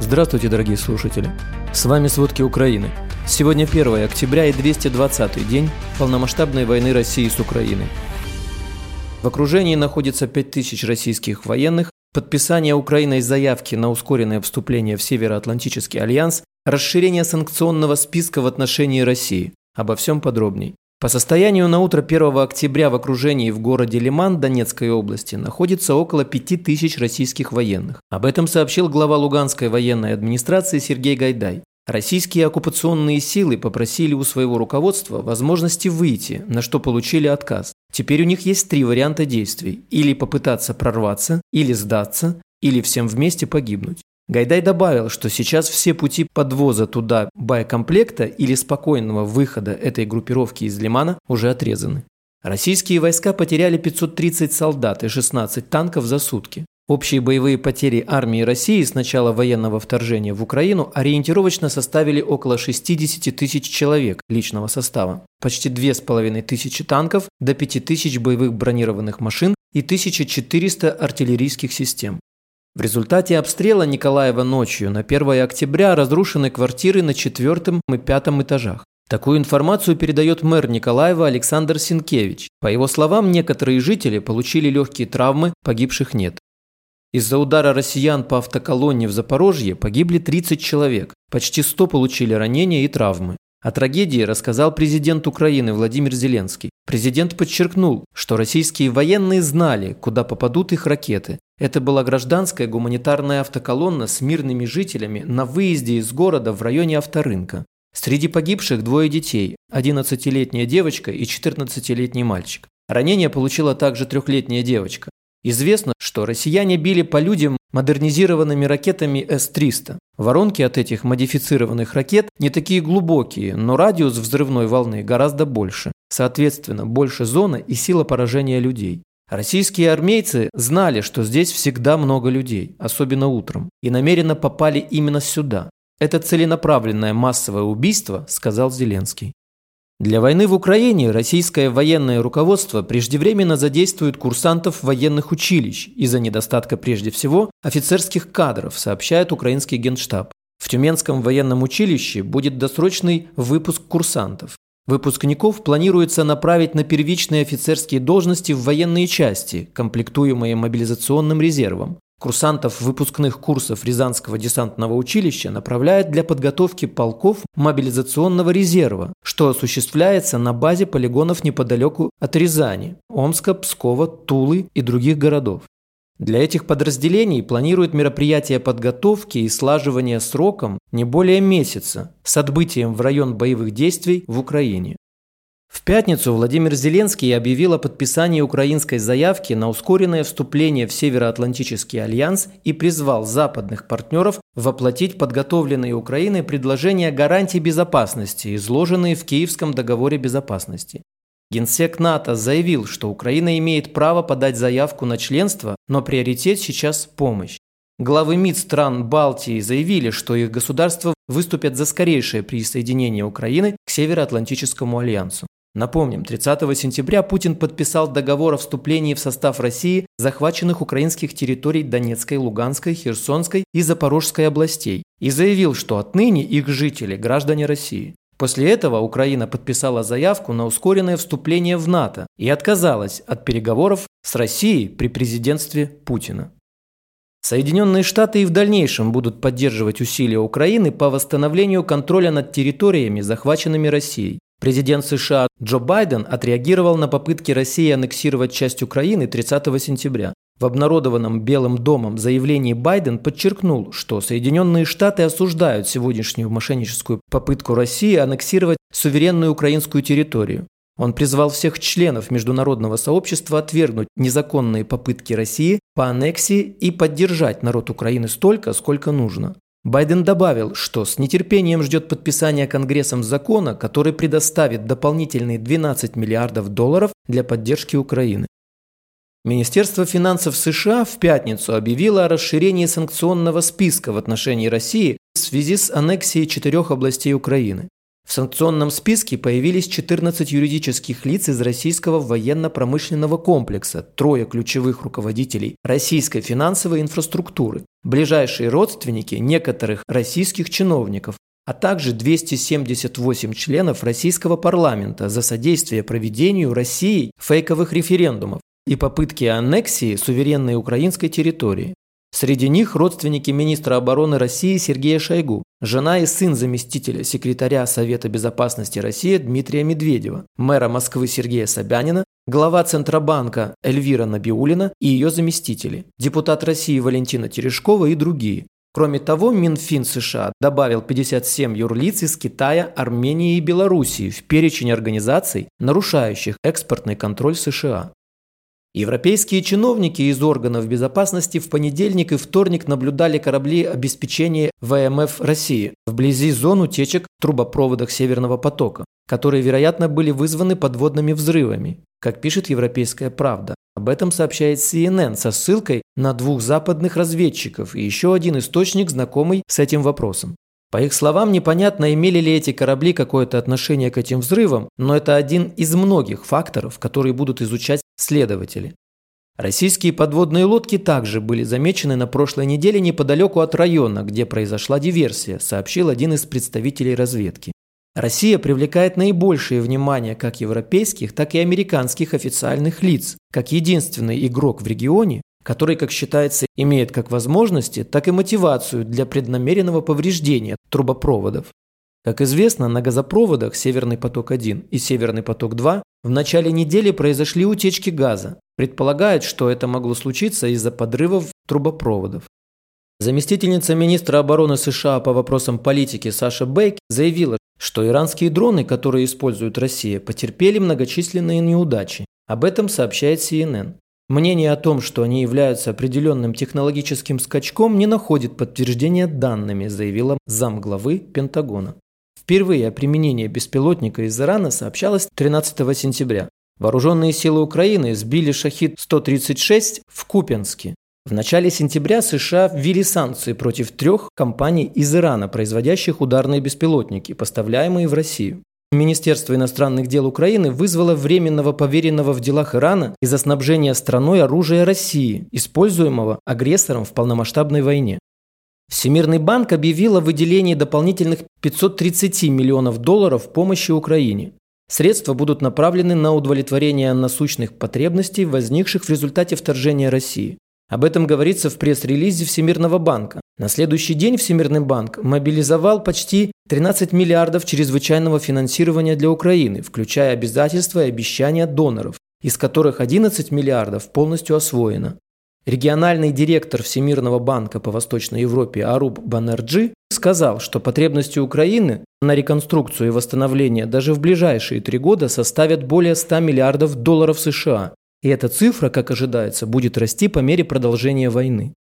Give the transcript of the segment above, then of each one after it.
Здравствуйте, дорогие слушатели! С вами «Сводки Украины». Сегодня 1 октября и 220-й день полномасштабной войны России с Украиной. В окружении находится 5000 российских военных, подписание Украиной заявки на ускоренное вступление в Североатлантический альянс, расширение санкционного списка в отношении России. Обо всем подробней. По состоянию на утро 1 октября в окружении в городе Лиман Донецкой области находится около 5000 российских военных. Об этом сообщил глава Луганской военной администрации Сергей Гайдай. Российские оккупационные силы попросили у своего руководства возможности выйти, на что получили отказ. Теперь у них есть три варианта действий – или попытаться прорваться, или сдаться, или всем вместе погибнуть. Гайдай добавил, что сейчас все пути подвоза туда боекомплекта или спокойного выхода этой группировки из Лимана уже отрезаны. Российские войска потеряли 530 солдат и 16 танков за сутки. Общие боевые потери армии России с начала военного вторжения в Украину ориентировочно составили около 60 тысяч человек личного состава, почти 2500 танков до 5000 боевых бронированных машин и 1400 артиллерийских систем. В результате обстрела Николаева ночью на 1 октября разрушены квартиры на четвертом и пятом этажах. Такую информацию передает мэр Николаева Александр Синкевич. По его словам, некоторые жители получили легкие травмы, погибших нет. Из-за удара россиян по автоколонне в Запорожье погибли 30 человек, почти 100 получили ранения и травмы. О трагедии рассказал президент Украины Владимир Зеленский. Президент подчеркнул, что российские военные знали, куда попадут их ракеты. Это была гражданская гуманитарная автоколонна с мирными жителями на выезде из города в районе авторынка. Среди погибших двое детей – 11-летняя девочка и 14-летний мальчик. Ранение получила также трехлетняя девочка. Известно, что россияне били по людям модернизированными ракетами С-300. Воронки от этих модифицированных ракет не такие глубокие, но радиус взрывной волны гораздо больше. Соответственно, больше зона и сила поражения людей. Российские армейцы знали, что здесь всегда много людей, особенно утром, и намеренно попали именно сюда. Это целенаправленное массовое убийство, сказал Зеленский. Для войны в Украине российское военное руководство преждевременно задействует курсантов военных училищ из-за недостатка прежде всего офицерских кадров, сообщает украинский генштаб. В Тюменском военном училище будет досрочный выпуск курсантов. Выпускников планируется направить на первичные офицерские должности в военные части, комплектуемые мобилизационным резервом. Курсантов выпускных курсов Рязанского десантного училища направляют для подготовки полков мобилизационного резерва, что осуществляется на базе полигонов неподалеку от Рязани, Омска, Пскова, Тулы и других городов. Для этих подразделений планируют мероприятия подготовки и слаживания сроком не более месяца с отбытием в район боевых действий в Украине. В пятницу Владимир Зеленский объявил о подписании украинской заявки на ускоренное вступление в Североатлантический альянс и призвал западных партнеров воплотить подготовленные Украиной предложения гарантий безопасности, изложенные в Киевском договоре безопасности. Генсек НАТО заявил, что Украина имеет право подать заявку на членство, но приоритет сейчас – помощь. Главы МИД стран Балтии заявили, что их государства выступят за скорейшее присоединение Украины к Североатлантическому альянсу. Напомним, 30 сентября Путин подписал договор о вступлении в состав России захваченных украинских территорий Донецкой, Луганской, Херсонской и Запорожской областей и заявил, что отныне их жители – граждане России. После этого Украина подписала заявку на ускоренное вступление в НАТО и отказалась от переговоров с Россией при президентстве Путина. Соединенные Штаты и в дальнейшем будут поддерживать усилия Украины по восстановлению контроля над территориями, захваченными Россией, Президент США Джо Байден отреагировал на попытки России аннексировать часть Украины 30 сентября. В обнародованном Белым домом заявлении Байден подчеркнул, что Соединенные Штаты осуждают сегодняшнюю мошенническую попытку России аннексировать суверенную украинскую территорию. Он призвал всех членов международного сообщества отвергнуть незаконные попытки России по аннексии и поддержать народ Украины столько, сколько нужно. Байден добавил, что с нетерпением ждет подписания Конгрессом закона, который предоставит дополнительные 12 миллиардов долларов для поддержки Украины. Министерство финансов США в пятницу объявило о расширении санкционного списка в отношении России в связи с аннексией четырех областей Украины. В санкционном списке появились 14 юридических лиц из российского военно-промышленного комплекса, трое ключевых руководителей российской финансовой инфраструктуры, ближайшие родственники некоторых российских чиновников, а также 278 членов российского парламента за содействие проведению Россией фейковых референдумов и попытки аннексии суверенной украинской территории. Среди них родственники министра обороны России Сергея Шойгу, жена и сын заместителя секретаря Совета безопасности России Дмитрия Медведева, мэра Москвы Сергея Собянина, глава Центробанка Эльвира Набиулина и ее заместители, депутат России Валентина Терешкова и другие. Кроме того, Минфин США добавил 57 юрлиц из Китая, Армении и Белоруссии в перечень организаций, нарушающих экспортный контроль США. Европейские чиновники из органов безопасности в понедельник и вторник наблюдали корабли обеспечения ВМФ России вблизи зон утечек в трубопроводах Северного потока, которые, вероятно, были вызваны подводными взрывами, как пишет «Европейская правда». Об этом сообщает CNN со ссылкой на двух западных разведчиков и еще один источник, знакомый с этим вопросом. По их словам, непонятно, имели ли эти корабли какое-то отношение к этим взрывам, но это один из многих факторов, которые будут изучать следователи. Российские подводные лодки также были замечены на прошлой неделе неподалеку от района, где произошла диверсия, сообщил один из представителей разведки. Россия привлекает наибольшее внимание как европейских, так и американских официальных лиц, как единственный игрок в регионе, который, как считается, имеет как возможности, так и мотивацию для преднамеренного повреждения трубопроводов. Как известно, на газопроводах «Северный поток-1» и «Северный поток-2» в начале недели произошли утечки газа. Предполагают, что это могло случиться из-за подрывов трубопроводов. Заместительница министра обороны США по вопросам политики Саша Бейк заявила, что иранские дроны, которые использует Россия, потерпели многочисленные неудачи. Об этом сообщает CNN. Мнение о том, что они являются определенным технологическим скачком, не находит подтверждения данными, заявила замглавы Пентагона. Впервые о применении беспилотника из Ирана сообщалось 13 сентября. Вооруженные силы Украины сбили «Шахид-136» в Купенске. В начале сентября США ввели санкции против трех компаний из Ирана, производящих ударные беспилотники, поставляемые в Россию. Министерство иностранных дел Украины вызвало временного поверенного в делах Ирана из-за снабжения страной оружия России, используемого агрессором в полномасштабной войне. Всемирный банк объявил о выделении дополнительных 530 миллионов долларов помощи Украине. Средства будут направлены на удовлетворение насущных потребностей, возникших в результате вторжения России. Об этом говорится в пресс-релизе Всемирного банка. На следующий день Всемирный банк мобилизовал почти 13 миллиардов чрезвычайного финансирования для Украины, включая обязательства и обещания доноров, из которых 11 миллиардов полностью освоено. Региональный директор Всемирного банка по Восточной Европе Аруб Банерджи сказал, что потребности Украины на реконструкцию и восстановление даже в ближайшие три года составят более 100 миллиардов долларов США, и эта цифра, как ожидается, будет расти по мере продолжения войны.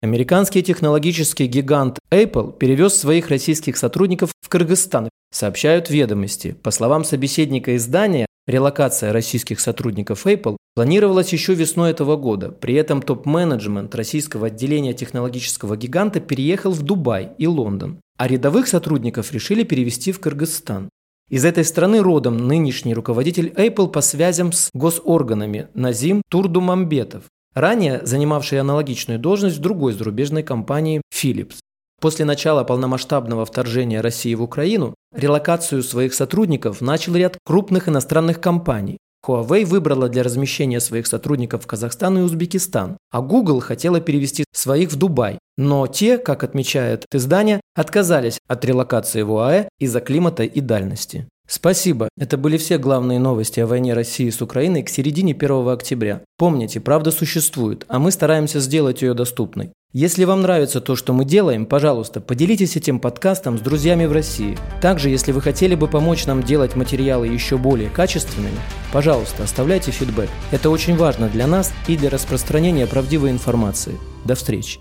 Американский технологический гигант Apple перевез своих российских сотрудников в Кыргызстан, сообщают ведомости. По словам собеседника издания, релокация российских сотрудников Apple планировалась еще весной этого года. При этом топ-менеджмент российского отделения технологического гиганта переехал в Дубай и Лондон, а рядовых сотрудников решили перевести в Кыргызстан. Из этой страны родом нынешний руководитель Apple по связям с госорганами Назим Турдумамбетов, ранее занимавший аналогичную должность в другой зарубежной компании Philips. После начала полномасштабного вторжения России в Украину релокацию своих сотрудников начал ряд крупных иностранных компаний. Huawei выбрала для размещения своих сотрудников в Казахстан и Узбекистан, а Google хотела перевести своих в Дубай. Но те, как отмечает издание, отказались от релокации в ОАЭ из-за климата и дальности. Спасибо. Это были все главные новости о войне России с Украиной к середине 1 октября. Помните, правда существует, а мы стараемся сделать ее доступной. Если вам нравится то, что мы делаем, пожалуйста, поделитесь этим подкастом с друзьями в России. Также, если вы хотели бы помочь нам делать материалы еще более качественными, пожалуйста, оставляйте фидбэк. Это очень важно для нас и для распространения правдивой информации. До встречи!